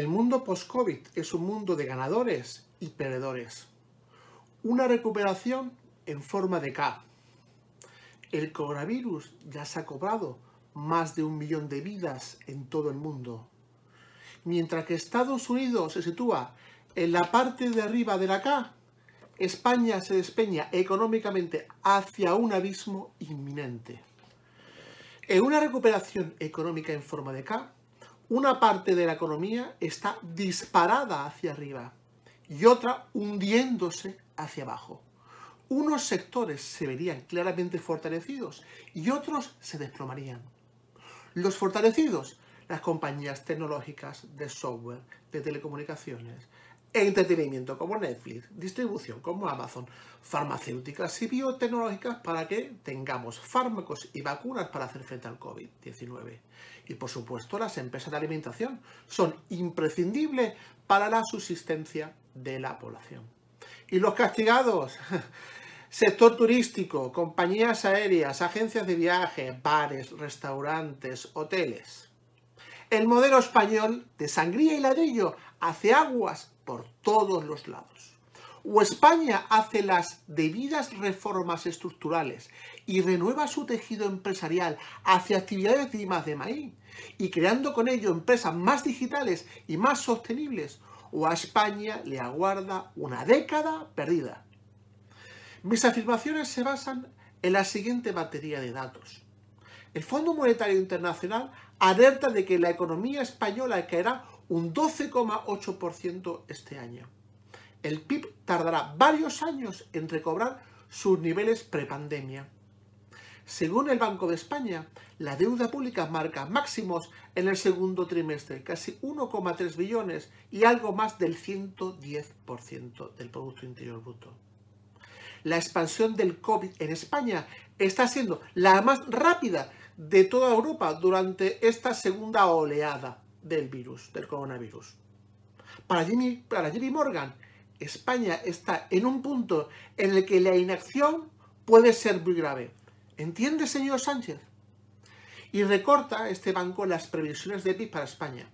El mundo post-COVID es un mundo de ganadores y perdedores. Una recuperación en forma de K. El coronavirus ya se ha cobrado más de un millón de vidas en todo el mundo. Mientras que Estados Unidos se sitúa en la parte de arriba de la K, España se despeña económicamente hacia un abismo inminente. En una recuperación económica en forma de K, una parte de la economía está disparada hacia arriba y otra hundiéndose hacia abajo. Unos sectores se verían claramente fortalecidos y otros se desplomarían. Los fortalecidos, las compañías tecnológicas de software, de telecomunicaciones, entretenimiento como Netflix, distribución como Amazon, farmacéuticas y biotecnológicas para que tengamos fármacos y vacunas para hacer frente al COVID-19. Y por supuesto las empresas de alimentación son imprescindibles para la subsistencia de la población. Y los castigados, sector turístico, compañías aéreas, agencias de viaje, bares, restaurantes, hoteles. El modelo español de sangría y ladrillo hace aguas por todos los lados. O España hace las debidas reformas estructurales y renueva su tejido empresarial hacia actividades de de maíz y creando con ello empresas más digitales y más sostenibles, o a España le aguarda una década perdida. Mis afirmaciones se basan en la siguiente batería de datos. El Fondo Monetario Internacional alerta de que la economía española caerá un 12,8% este año. El PIB tardará varios años en recobrar sus niveles prepandemia. Según el Banco de España, la deuda pública marca máximos en el segundo trimestre, casi 1,3 billones y algo más del 110% del Producto Interior Bruto. La expansión del COVID en España está siendo la más rápida de toda Europa durante esta segunda oleada del virus, del coronavirus. Para Jimmy, para Morgan, España está en un punto en el que la inacción puede ser muy grave. ¿Entiende, señor Sánchez? Y recorta este banco las previsiones de PIB para España.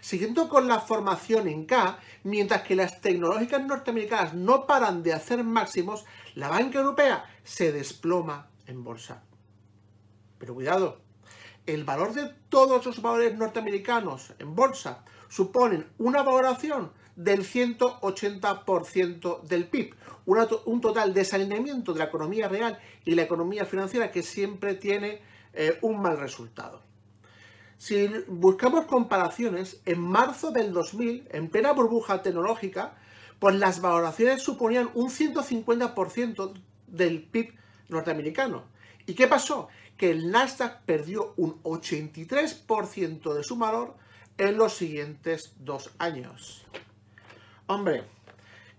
Siguiendo con la formación en K, mientras que las tecnológicas norteamericanas no paran de hacer máximos, la banca europea se desploma en bolsa. Pero cuidado, el valor de todos los valores norteamericanos en bolsa suponen una valoración del 180% del PIB, un total desalineamiento de la economía real y la economía financiera que siempre tiene eh, un mal resultado. Si buscamos comparaciones, en marzo del 2000, en plena burbuja tecnológica, pues las valoraciones suponían un 150% del PIB norteamericano. ¿Y qué pasó? que el Nasdaq perdió un 83% de su valor en los siguientes dos años. Hombre,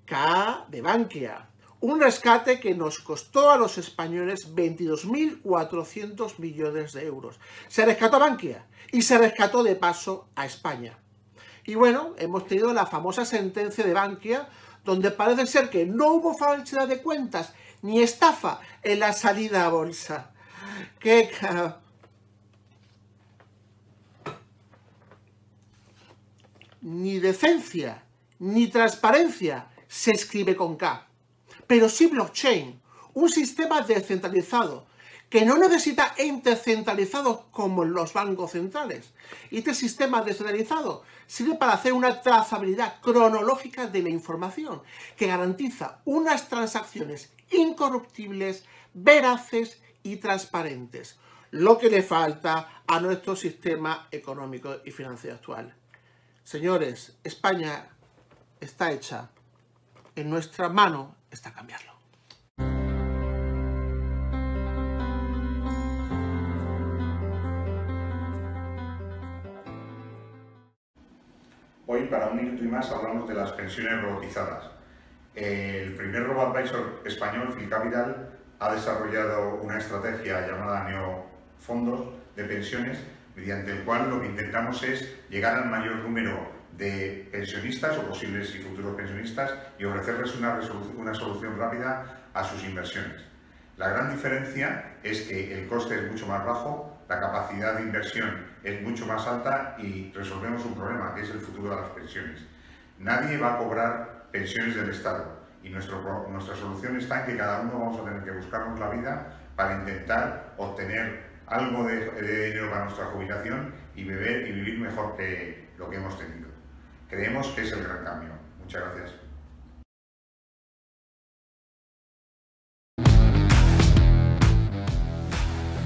K de Bankia, un rescate que nos costó a los españoles 22.400 millones de euros. Se rescató a Bankia y se rescató de paso a España. Y bueno, hemos tenido la famosa sentencia de Bankia, donde parece ser que no hubo falsedad de cuentas ni estafa en la salida a bolsa. ¡Qué Ni decencia, ni transparencia se escribe con K. pero sí blockchain, un sistema descentralizado que no necesita entes centralizados como los bancos centrales. Este sistema descentralizado sirve para hacer una trazabilidad cronológica de la información que garantiza unas transacciones incorruptibles, veraces y transparentes, lo que le falta a nuestro sistema económico y financiero actual. Señores, España está hecha, en nuestra mano está cambiarlo. Hoy, para un minuto y más, hablamos de las pensiones robotizadas. El primer robo-advisor español, Phil Capital, ha desarrollado una estrategia llamada Neofondos de pensiones, mediante el cual lo que intentamos es llegar al mayor número de pensionistas o posibles y futuros pensionistas y ofrecerles una solución rápida a sus inversiones. La gran diferencia es que el coste es mucho más bajo, la capacidad de inversión es mucho más alta y resolvemos un problema, que es el futuro de las pensiones. Nadie va a cobrar pensiones del Estado y nuestra solución está en que cada uno vamos a tener que buscarnos la vida para intentar obtener algo de, de dinero para nuestra jubilación y, beber, y vivir mejor que lo que hemos tenido. Creemos que es el gran cambio. Muchas gracias.